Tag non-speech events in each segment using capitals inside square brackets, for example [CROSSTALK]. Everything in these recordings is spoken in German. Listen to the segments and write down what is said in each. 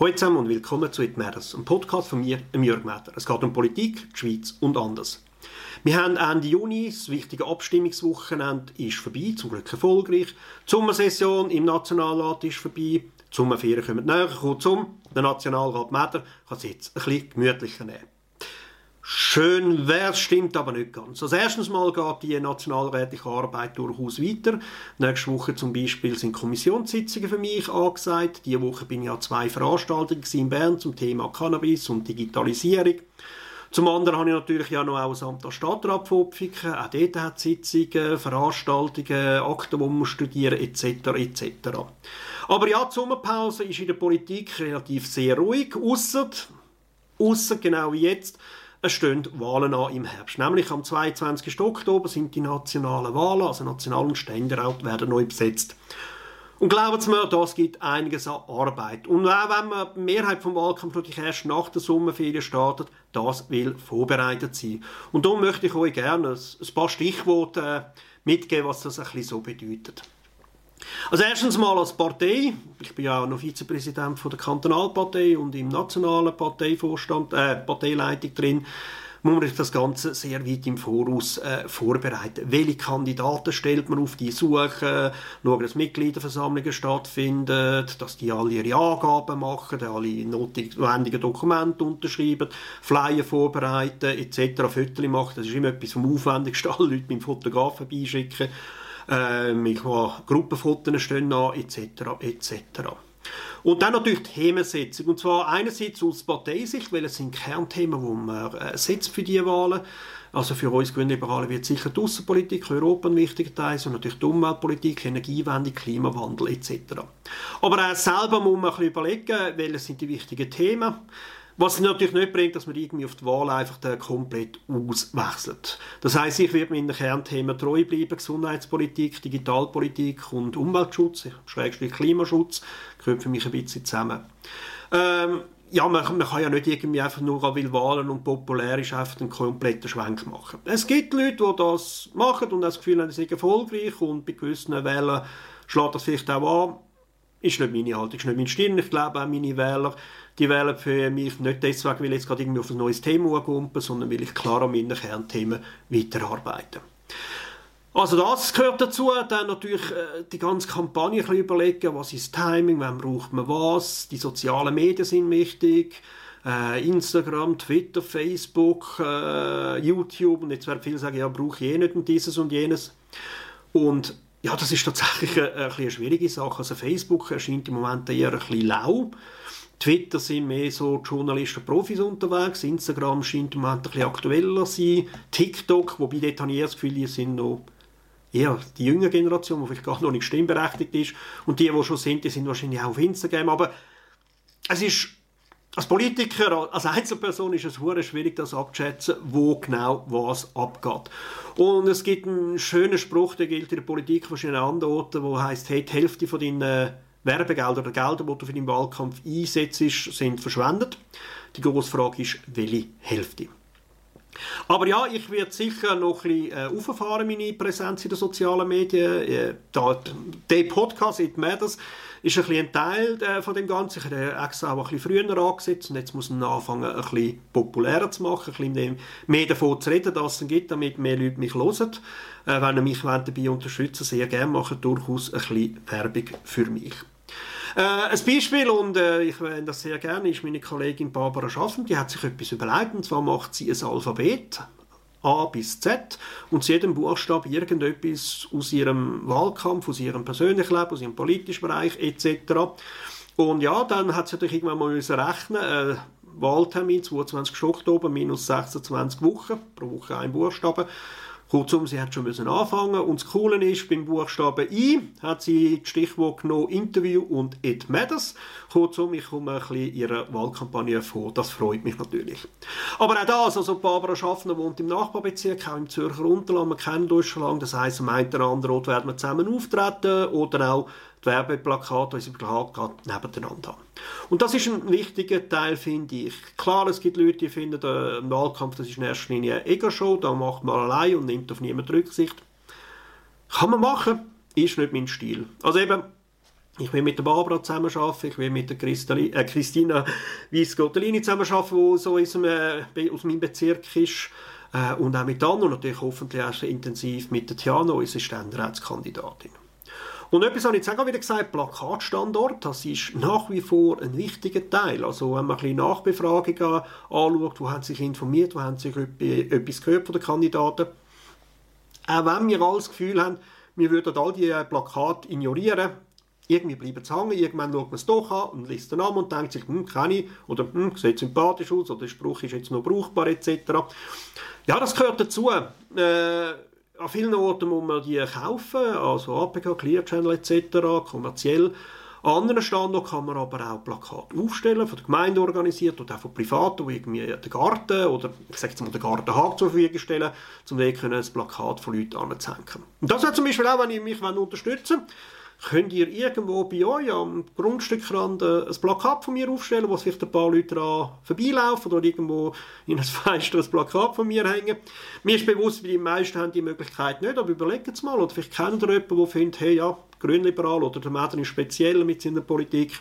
Hallo zusammen und willkommen zu «It Matters», einem Podcast von mir, Jörg Metter. Es geht um Politik, die Schweiz und anders. Wir haben Ende Juni, das wichtige Abstimmungswochenende ist vorbei, zum Glück erfolgreich. Die Sommersession im Nationalrat ist vorbei, die Sommerferien kommen näher. Kurzum, der Nationalrat Metter kann es jetzt ein bisschen gemütlicher nehmen. Schön wäre stimmt aber nicht ganz. Als erstes Mal geht die nationalrätliche Arbeit durchaus weiter. Nächste Woche zum Beispiel sind Kommissionssitzungen für mich angesagt. Diese Woche bin ich an zwei Veranstaltungen in Bern zum Thema Cannabis und Digitalisierung. Zum anderen habe ich natürlich ja noch auch das Amt als Stadtrat. Auch dort hat es Sitzungen, Veranstaltungen, Akten, die man studieren etc. etc. Aber ja, die Sommerpause ist in der Politik relativ sehr ruhig, ausser, ausser genau wie jetzt, es stehen Wahlen an im Herbst. Nämlich am 22. Oktober sind die nationalen Wahlen, also National- und Ständerat werden neu besetzt. Und glauben Sie mir, das gibt einiges an Arbeit. Und auch wenn man die Mehrheit vom Wahlkampf natürlich erst nach der Sommerferien startet, das will vorbereitet sein. Und darum möchte ich euch gerne ein paar Stichworte mitgeben, was das ein bisschen so bedeutet. Also erstens mal als Partei, ich bin ja noch Vizepräsident von der Kantonalpartei und im nationalen Parteivorstand, äh, Parteileitung drin, muss man das Ganze sehr weit im Voraus äh, vorbereiten. Welche Kandidaten stellt man auf die Suche, schauen, dass Mitgliederversammlungen stattfinden, dass die alle ihre Angaben machen, alle notwendigen Dokumente unterschreiben, Flyer vorbereiten etc., Fotos machen, das ist immer etwas vom Aufwendigsten, [LAUGHS] alle Leute mit dem Fotografen beischicken ähm, ich habe Gruppenfotos stehen an, etc. etc. Und dann natürlich die Themensetzung. Und zwar einerseits aus Parteisicht, weil es sind Kernthemen, die man äh, setzt für diese Wahlen. Also für uns Grünliberale wird sicher die Außenpolitik, Europa ein wichtiger Teil, und natürlich die Umweltpolitik, Energiewende, Klimawandel etc. Aber auch selber muss man ein bisschen überlegen, welche sind die wichtigen Themen. Was natürlich nicht bringt, dass man irgendwie auf die Wahl einfach komplett auswechselt. Das heißt, ich werde meinen Kernthemen treu bleiben, Gesundheitspolitik, Digitalpolitik und Umweltschutz, Schrägstrich Klimaschutz, gehört für mich ein bisschen zusammen. Ähm, ja, man, man, kann ja nicht irgendwie einfach nur weil Wahlen und populär ist, einfach einen kompletten Schwenk machen. Es gibt Leute, die das machen und das Gefühl haben, sie sind erfolgreich und bei gewissen Wählern schlägt das vielleicht auch an. Ist nicht meine Haltung, ist nicht mein Stil. Ich glaube auch meine Wähler die wählen für mich nicht deswegen, weil ich jetzt gerade irgendwie auf ein neues Thema kumpen, sondern weil ich klar an meinen Kernthemen weiterarbeite. Also das gehört dazu, dann natürlich äh, die ganze Kampagne ein bisschen überlegen, was ist Timing, wann braucht man was, die sozialen Medien sind wichtig, äh, Instagram, Twitter, Facebook, äh, YouTube und jetzt werden viele sagen, ja, brauche ich eh nicht und dieses und jenes. Und ja, das ist tatsächlich eine, eine, eine schwierige Sache. Also Facebook erscheint im Moment eher ein bisschen lau. Twitter sind mehr so Journalisten, Profis unterwegs. Instagram scheint im Moment ein bisschen aktueller zu sein. TikTok, wobei dort habe ich das Gefühl, die sind noch eher die jüngere Generation, die vielleicht gar noch nicht stimmberechtigt ist. Und die, die schon sind, die sind wahrscheinlich auch auf Instagram. Aber es ist als Politiker, als Einzelperson ist es schwierig, das abzuschätzen, wo genau was abgeht. Und es gibt einen schönen Spruch, der gilt in der Politik wahrscheinlich an anderen Orten, wo heißt, hey, die Hälfte von deinen Werbegelder oder Gelder, die du für deinen Wahlkampf einsetzt, sind verschwendet. Die grosse Frage ist, welche Hälfte? Aber ja, ich werde sicher noch ein bisschen äh, auffahren, meine Präsenz in den sozialen Medien. Äh, da, der Podcast, It Matters, ist ein, ein Teil äh, von dem Ganzen. Ich habe extra auch ein bisschen früher angesetzt und jetzt muss man anfangen, ein bisschen populärer zu machen, ein bisschen mehr davon zu reden, dass es gibt, damit mehr Leute mich hören. Äh, wenn ihr mich dabei unterstützen sehr gerne machen, durchaus ein bisschen Werbung für mich. Äh, ein Beispiel, und äh, ich wähle das sehr gerne, ist meine Kollegin Barbara Schaffen. Die hat sich etwas überlegt, und zwar macht sie ein Alphabet. A bis Z und zu jedem Buchstaben irgendetwas aus ihrem Wahlkampf, aus ihrem persönlichen Leben, aus ihrem politischen Bereich etc. Und ja, dann hat sie natürlich irgendwann mal müssen rechnen, äh, Wahltermin 22. Oktober minus 26 Wochen, pro Woche ein Buchstaben. Kurzum, sie hat schon müssen anfangen und das Coole ist, beim Buchstaben I hat sie das Stichwort genommen Interview und It Matters. Kurzum, ich komme ein bisschen ihrer Wahlkampagne vor, das freut mich natürlich. Aber auch das, also Barbara Schaffner wohnt im Nachbarbezirk, auch im Zürcher Unterland, wir kennen uns schon lange, das heisst, am einen oder anderen Ort werden wir zusammen auftreten oder auch die Werbeplakate, unsere Plakate nebeneinander haben. Und das ist ein wichtiger Teil, finde ich. Klar, es gibt Leute, die finden, der Wahlkampf das ist in erster Linie eine Ego-Show, da macht man allein und nimmt auf niemanden Rücksicht. Kann man machen, ist nicht mein Stil. Also eben, Ich will mit der Barbara zusammenarbeiten, ich will mit der Christali äh, Christina Weiss-Gottolini zusammenarbeiten, die so aus, einem, äh, aus meinem Bezirk ist. Äh, und auch mit Anna und natürlich hoffentlich auch intensiv mit der Tiana, unsere Ständeratskandidatin. Und etwas habe ich jetzt auch wieder gesagt, Plakatstandort, das ist nach wie vor ein wichtiger Teil. Also wenn man ein bisschen Nachbefragungen anschaut, wo haben sich informiert, wo haben sich etwas gehört von den Kandidaten. Auch wenn wir alles das Gefühl haben, wir würden all diese Plakate ignorieren, irgendwie bleiben sie hängen, irgendwann schaut man es doch an und liest den Namen und denkt sich, hm, kenne ich, oder hm, sieht sympathisch aus, oder der Spruch ist jetzt noch brauchbar, etc. Ja, das gehört dazu. Äh, an vielen Orten muss man die kaufen, also APK, Clear Channel etc., kommerziell. An anderen Standorten kann man aber auch Plakate aufstellen, von der Gemeinde organisiert oder auch von Privaten, die irgendwie den Garten oder ich sage jetzt mal den Gartenhag zur Verfügung stellen, um dort ein Plakat von Leuten anzuhängen. Und das hat zum Beispiel auch, wenn ich mich unterstützen will, könnt ihr irgendwo bei euch am Grundstückrand äh, ein Plakat von mir aufstellen, wo vielleicht ein paar Leute daran vorbeilaufen oder irgendwo in ein [LAUGHS] Fenster ein Plakat von mir hängen. Mir ist bewusst, die meisten haben die Möglichkeit nicht, aber überlegt es mal. Oder vielleicht kennt ihr jemanden, der findet, hey, ja, grünliberal oder der Mädchen ist speziell mit seiner Politik.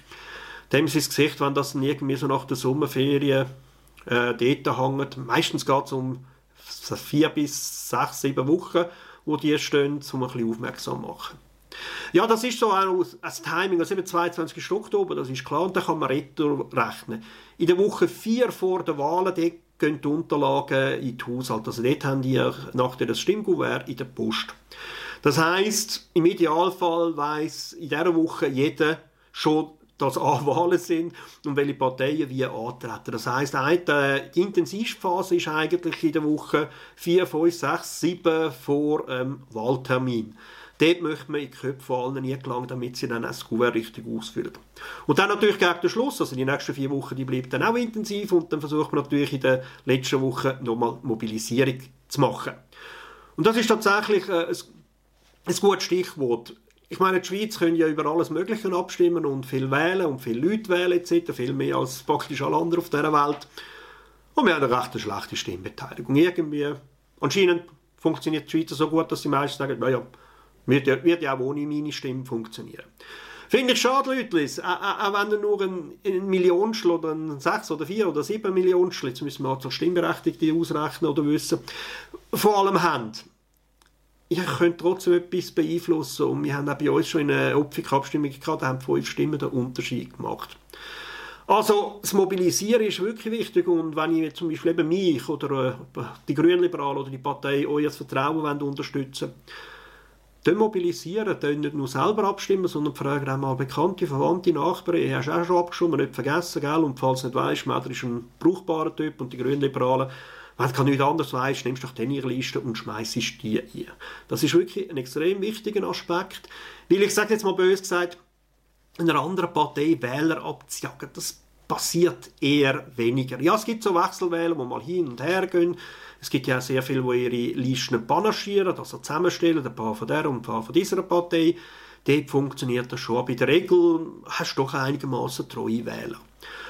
Dem ist Gesicht, wenn das dann irgendwie so nach der Sommerferien äh, dort hängt. Meistens geht es um vier bis sechs, sieben Wochen, wo die stehen, um ein bisschen aufmerksam zu machen. Ja, das ist so auch das Timing, also eben 22. Oktober, das ist klar, und dann kann man retour rechnen. In der Woche vier vor der Wahlen, dort gehen die Unterlagen in die Haushalt. Also dort haben die nachher das Stimmkuvert in der Post. Das heißt, im Idealfall weiß in dieser Woche jeder schon, dass A [LAUGHS] Wahlen sind und welche Parteien wie antreten. Das heisst, die Intensivphase ist eigentlich in der Woche 4, 5, 6, 7 vor ähm, Wahltermin. Dort möchte man in die Köpfe von allen nie gelangen, damit sie dann das Kuvert richtig ausfüllen. Und dann natürlich gegen den Schluss, also die nächsten vier Wochen, die bleiben dann auch intensiv und dann versucht man natürlich in der letzten Woche nochmal Mobilisierung zu machen. Und das ist tatsächlich äh, ein, ein gutes Stichwort. Ich meine, die Schweiz können ja über alles Mögliche abstimmen und viel wählen und viele Leute wählen etc., viel mehr als praktisch alle anderen auf dieser Welt. Und wir haben eine recht schlechte Stimmbeteiligung. Irgendwie, anscheinend funktioniert die Schweiz so gut, dass die meisten sagen, naja, wird ja, wird ja auch ohne meine Stimme funktionieren. Finde ich schade, Leute, auch, wenn ihr nur ein, ein Millionstel oder ein 6 oder 4 oder 7 Millionstel, jetzt müssen wir zur Stimmberechtigte ausrechnen oder wissen, vor allem habt. Ihr könnt trotzdem etwas beeinflussen und wir haben auch bei uns schon in einer Opfikabstimmung gehabt, da haben fünf Stimmen den Unterschied gemacht. Also das Mobilisieren ist wirklich wichtig und wenn ihr zum Beispiel eben mich oder äh, die Grünliberalen oder die Partei euer Vertrauen wollt unterstützen demobilisieren, dann nicht nur selber abstimmen, sondern fragen auch mal bekannte, verwandte Nachbarn, ihr hast auch schon abgestimmt, nicht vergessen, gell? und falls du nicht weißt, Mäder ist ein brauchbarer Typ und die Grünliberalen, wenn du nichts anderes weißt, nimmst du doch den ihre Liste und schmeißt die ein. Das ist wirklich ein extrem wichtiger Aspekt, weil ich sage jetzt mal böse gesagt, einer anderen Partei Wähler abzujagen, das passiert eher weniger. Ja, es gibt so Wechselwähler, die mal hin und her gehen, es gibt ja auch sehr viele, die ihre Listen panaschieren, also zusammenstellen, ein paar von der und ein paar von dieser Partei. Dort funktioniert das schon. Aber in der Regel hast du doch einigermaßen treue Wähler.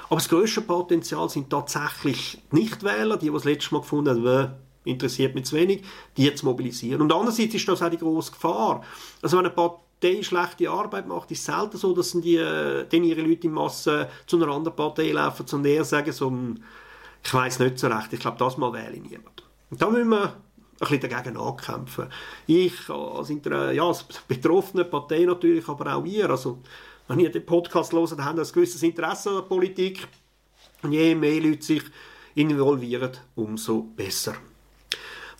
Aber das grösste Potenzial sind tatsächlich Nichtwähler, die, die das letzte Mal gefunden haben, interessiert mich zu wenig, die zu mobilisieren. Und andererseits ist das auch die grosse Gefahr. Also wenn eine Partei schlechte Arbeit macht, ist selten so, dass die, äh, dann ihre Leute in Masse zu einer anderen Partei laufen, sondern eher sagen, so, ich weiß nicht so recht, ich glaube, das mal wähle ich niemand. Und da müssen wir ein bisschen dagegen ankämpfen. Ich als, ja, als betroffene Partei natürlich, aber auch ihr. Also, wenn ihr den Podcast hört, habt ihr ein gewisses Interesse an der Politik. Und je mehr Leute sich involvieren, umso besser.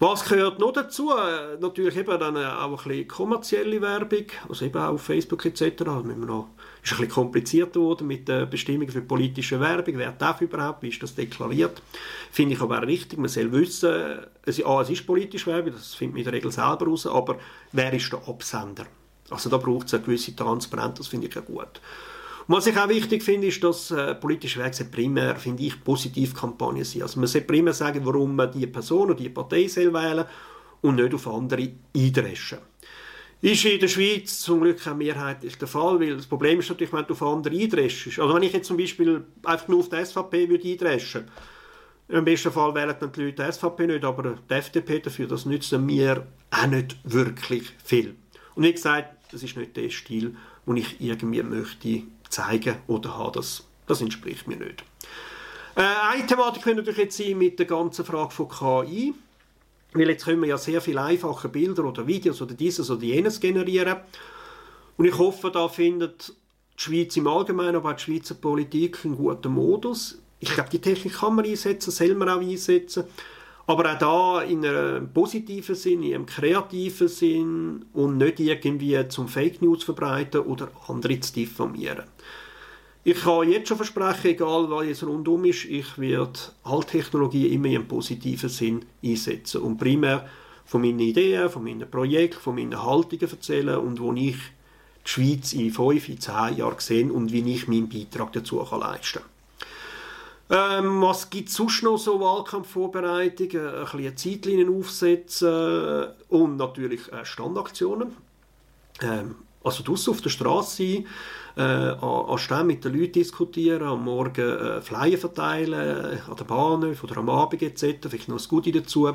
Was gehört noch dazu? Natürlich eben dann auch ein bisschen kommerzielle Werbung, also eben auch auf Facebook etc. Da müssen wir noch ist ein bisschen kompliziert geworden mit den Bestimmungen für politische Werbung. Wer darf überhaupt? Wie ist das deklariert? Finde ich aber auch richtig. Man soll wissen, es, A, es ist politische Werbung, das findet man in der Regel selber raus, aber wer ist der Absender? Also da braucht es eine gewisse Transparenz, das finde ich ja gut. Was ich auch wichtig finde, ist, dass äh, politische Wege primär, finde ich, positiv Kampagnen sind. Also man sollte primär sagen, warum man die Person oder die Partei soll wählen und nicht auf andere eindreschen. Ist in der Schweiz zum Glück auch mehrheitlich der Fall, weil das Problem ist natürlich, wenn du auf andere eindreschst. Also wenn ich jetzt zum Beispiel einfach nur auf die SVP würde eindreschen, im besten Fall wählen dann die Leute die SVP nicht, aber die FDP dafür, das nützt mir auch nicht wirklich viel. Und wie gesagt, das ist nicht der Stil, und ich irgendwie möchte zeigen oder haben, das, das entspricht mir nicht. Äh, eine Thematik könnte natürlich jetzt sein mit der ganzen Frage von KI. Weil jetzt können wir ja sehr viel einfache Bilder oder Videos oder dieses oder jenes generieren. Und ich hoffe, da findet die Schweiz im Allgemeinen, aber auch die Schweizer Politik einen guten Modus. Ich glaube, die Technik kann man einsetzen, soll man auch einsetzen. Aber auch da in einem positiven Sinn, in einem kreativen Sinn und nicht irgendwie zum Fake News verbreiten oder andere zu diffamieren. Ich kann jetzt schon versprechen, egal was es rundum ist, ich werde Alttechnologie immer in einem positiven Sinn einsetzen und primär von meinen Ideen, von meinen Projekten, von meinen Haltungen erzählen und wo ich die Schweiz in fünf, in zehn Jahren sehe und wie ich meinen Beitrag dazu leisten kann. Ähm, was gibt es sonst noch so Wahlkampfvorbereitungen? Ein bisschen Zeitlinien aufsetzen und natürlich äh, Standaktionen. Ähm, also draussen auf der Straße sein, äh, anstehen mit den Leuten diskutieren, am Morgen äh, Flyer verteilen, äh, an der Bahnhof oder am Abend etc. Vielleicht noch ein Gute dazu.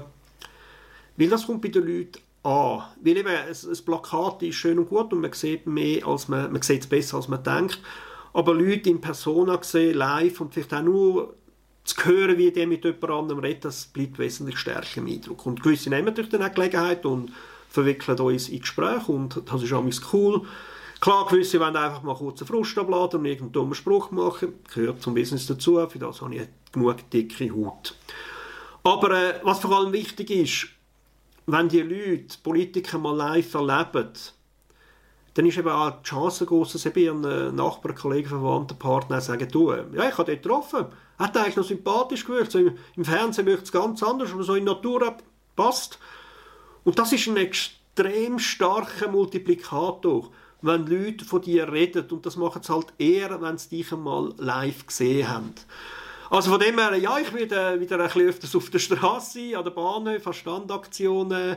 Weil das kommt bei den Leuten an. Weil eben, ein, ein Plakat ist schön und gut und man sieht mehr, als man, man sieht es besser, als man denkt. Aber Leute in Persona sehen, live und vielleicht auch nur zu hören, wie der mit jemand anderem redet, das bleibt wesentlich stärker im Eindruck. Und gewisse nehmen natürlich dann auch Gelegenheit und verwickeln uns in Gespräche und das ist auch cool. Klar, gewisse wollen einfach mal kurz einen Frust abladen und irgendeinen dummen Spruch machen. Gehört zum Business dazu, für das habe ich genug dicke Haut. Aber äh, was vor allem wichtig ist, wenn die Leute Politiker mal live erleben, dann ist eben auch die Chance groß, dass eben ihren Nachbarn, Kollegen, Verwandten, Partner sagen, du, äh, ja, ich habe den getroffen, hat eigentlich noch sympathisch gewirkt, so im, im Fernsehen wirkt es ganz anders, aber so in Natur passt. Und das ist ein extrem starker Multiplikator, wenn Leute von dir reden. Und das machen sie halt eher, wenn sie dich einmal live gesehen haben. Also von dem her, ja, ich werde wieder ein bisschen öfters auf der Straße, an der Bahnhof, an Standaktionen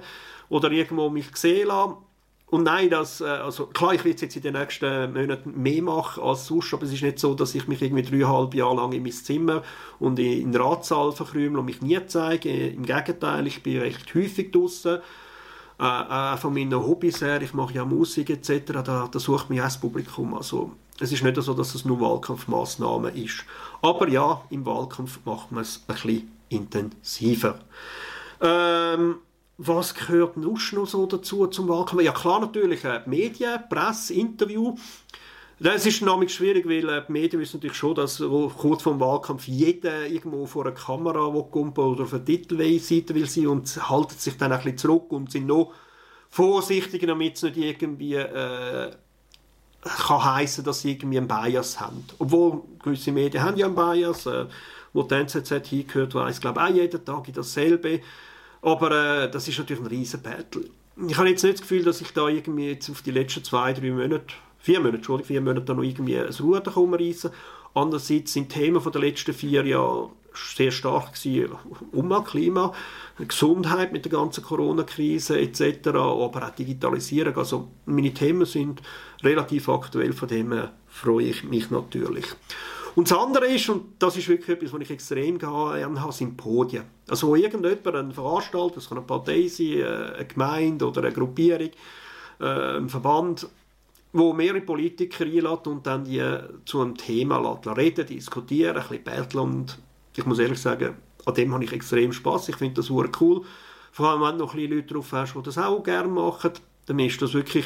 oder irgendwo mich sehen lassen. Und nein, das, äh, also klar, ich werde es jetzt in den nächsten Monaten mehr machen als sonst, aber es ist nicht so, dass ich mich irgendwie dreieinhalb Jahre lang in mein Zimmer und in den Ratssaal verkrümle und mich nie zeige. Im Gegenteil, ich bin recht häufig draußen. Äh, äh, von meinen Hobbys her, ich mache ja Musik etc., da, da sucht mich auch das Publikum. Also, es ist nicht so, dass es nur Wahlkampfmaßnahmen ist. Aber ja, im Wahlkampf macht man es ein bisschen intensiver. Ähm, was gehört noch so dazu zum Wahlkampf? Ja klar natürlich äh, Medien, Presse, Interview. Das ist nämlich schwierig, weil äh, die Medien wissen natürlich schon, dass kurz vor dem Wahlkampf jeder irgendwo vor einer Kamera kommt oder auf einer Titelseite will sein und halten sich dann ein bisschen zurück und sind noch vorsichtiger, damit es nicht irgendwie äh, kann heißen, dass sie irgendwie einen Bias haben. Obwohl gewisse Medien haben ja einen Bias, äh, wo die NZZ hingehört, weiß glaube auch jeden Tag dasselbe. Aber äh, das ist natürlich ein riesen Battle. Ich habe jetzt nicht das Gefühl, dass ich da irgendwie jetzt auf die letzten zwei, drei Monate, vier Monate, Entschuldigung, vier Monate noch irgendwie ein Ruder umreißen. Andererseits sind die Themen der letzten vier Jahre sehr stark gewesen. Klima, Gesundheit mit der ganzen Corona-Krise etc., aber auch Digitalisierung. Also meine Themen sind relativ aktuell, von dem freue ich mich natürlich. Und das andere ist, und das ist wirklich etwas, was ich extrem gerne habe, sind Podien. Also wo irgendjemand, ein Veranstalter, das kann eine Partei sein, äh, eine Gemeinde oder eine Gruppierung, äh, ein Verband, wo mehrere Politiker einlädt und dann die zu einem Thema reden, diskutieren, ein bisschen betteln und ich muss ehrlich sagen, an dem habe ich extrem Spaß. Ich finde das super cool. Vor allem, wenn du noch ein bisschen Leute drauf hast, die das auch gerne machen, dann ist das wirklich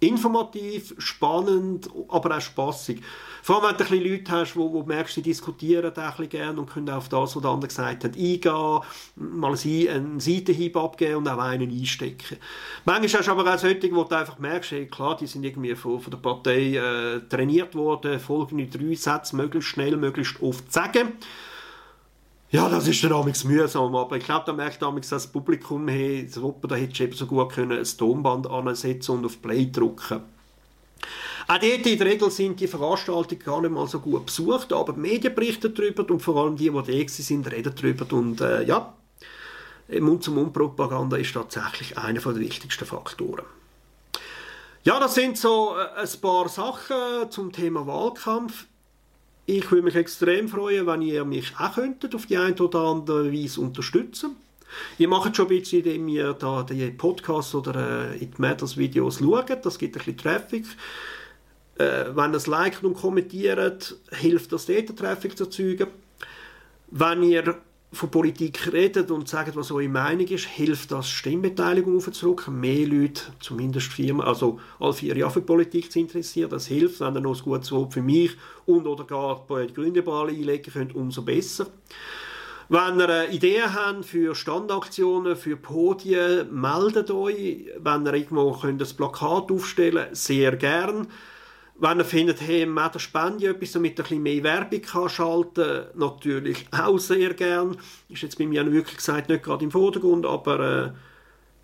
informativ, spannend, aber auch spaßig. Vor allem, wenn du ein bisschen Leute hast, wo, wo merkst, sie diskutieren auch ein gerne und können auf das, was der andere gesagt hat, eingehen, mal einen Seitenhieb abgeben und auch einen einstecken. Manchmal hast du aber auch solche, wo du einfach merkst, hey, klar, die sind irgendwie von, von der Partei äh, trainiert worden, folgende drei Sätze möglichst schnell, möglichst oft sagen. Ja, das ist dann amigs mühsam, aber ich glaube, da merkt amigs das Publikum, hey, da hättest du eben so gut können, ein Tonband ansetzen und auf Play drücken. Auch dort in der Regel sind die Veranstaltungen gar nicht mal so gut besucht, aber die Medien berichten darüber und vor allem die, die da sind, reden darüber und äh, ja, Mund-zu-Mund-Propaganda ist tatsächlich einer der wichtigsten Faktoren. Ja, das sind so äh, ein paar Sachen zum Thema Wahlkampf. Ich würde mich extrem freuen, wenn ihr mich auch könntet auf die eine oder andere Weise unterstützen Ihr macht schon ein bisschen, indem ihr da die Podcasts oder äh, It Matters Videos schaut. Das gibt ein bisschen Traffic. Äh, wenn ihr es liket und kommentiert, hilft das dort, Traffic zu erzeugen. Wenn ihr von Politik redet und sagt, was eure Meinung ist, hilft das, Stimmbeteiligung aufzudrücken. Mehr Leute, zumindest vier, also alle vier Jahre für Politik zu interessieren. Das hilft, wenn ihr noch ein gutes Wort für mich und oder gar bei den Grünliberalen einlegen könnt, umso besser. Wenn ihr Ideen habt für Standaktionen, für Podien, meldet euch. Wenn ihr irgendwo könnt ein Plakat aufstellen könnt, sehr gern. Wenn ihr findet, hey, mit der Spende etwas, damit ihr ein bisschen mehr Werbung kann schalten natürlich auch sehr gern. Ist jetzt bei mir wirklich gesagt nicht gerade im Vordergrund, aber äh,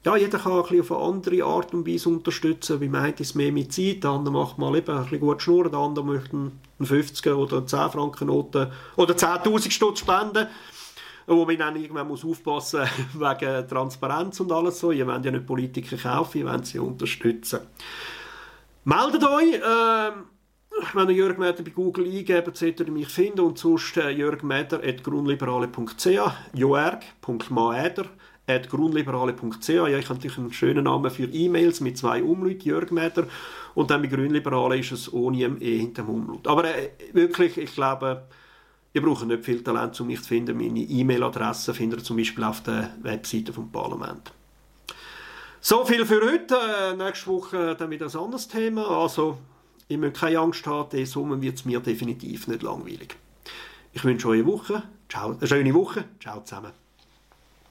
ja, jeder kann ein bisschen auf eine andere Art und Weise unterstützen. Wie meint es mehr mit Zeit, der andere macht mal eben ein bisschen gut schnurren, der andere möchte einen 50er oder eine 10 Franken Note oder 10'000 Stutz spenden wo man dann irgendwann muss aufpassen [LAUGHS] wegen Transparenz und alles so. Ihr wollt ja nicht Politiker kaufen, ihr wollt sie unterstützen. Meldet euch, äh, wenn ihr Jörg Mäder bei Google eingebt, seht ihr mich finden und sonst äh, jörgmäder.grundliberale.ch jorg.maeder grundliberale.ch Ja, ich habe natürlich einen schönen Namen für E-Mails mit zwei Umlauten, Jörg Mäder. Und dann bei Grünliberale ist es ohne M E hinter dem Umlaut. Aber äh, wirklich, ich glaube, ihr braucht nicht viel Talent, um mich zu finden. Meine E-Mail-Adresse findet ihr zum Beispiel auf der Webseite vom Parlament. So viel für heute. Äh, nächste Woche dann wieder ein anderes Thema. Also, ihr müsst keine Angst haben, diesen Sommer wird es mir definitiv nicht langweilig. Ich wünsche euch eine Woche. Ciao, eine schöne Woche. Ciao zusammen.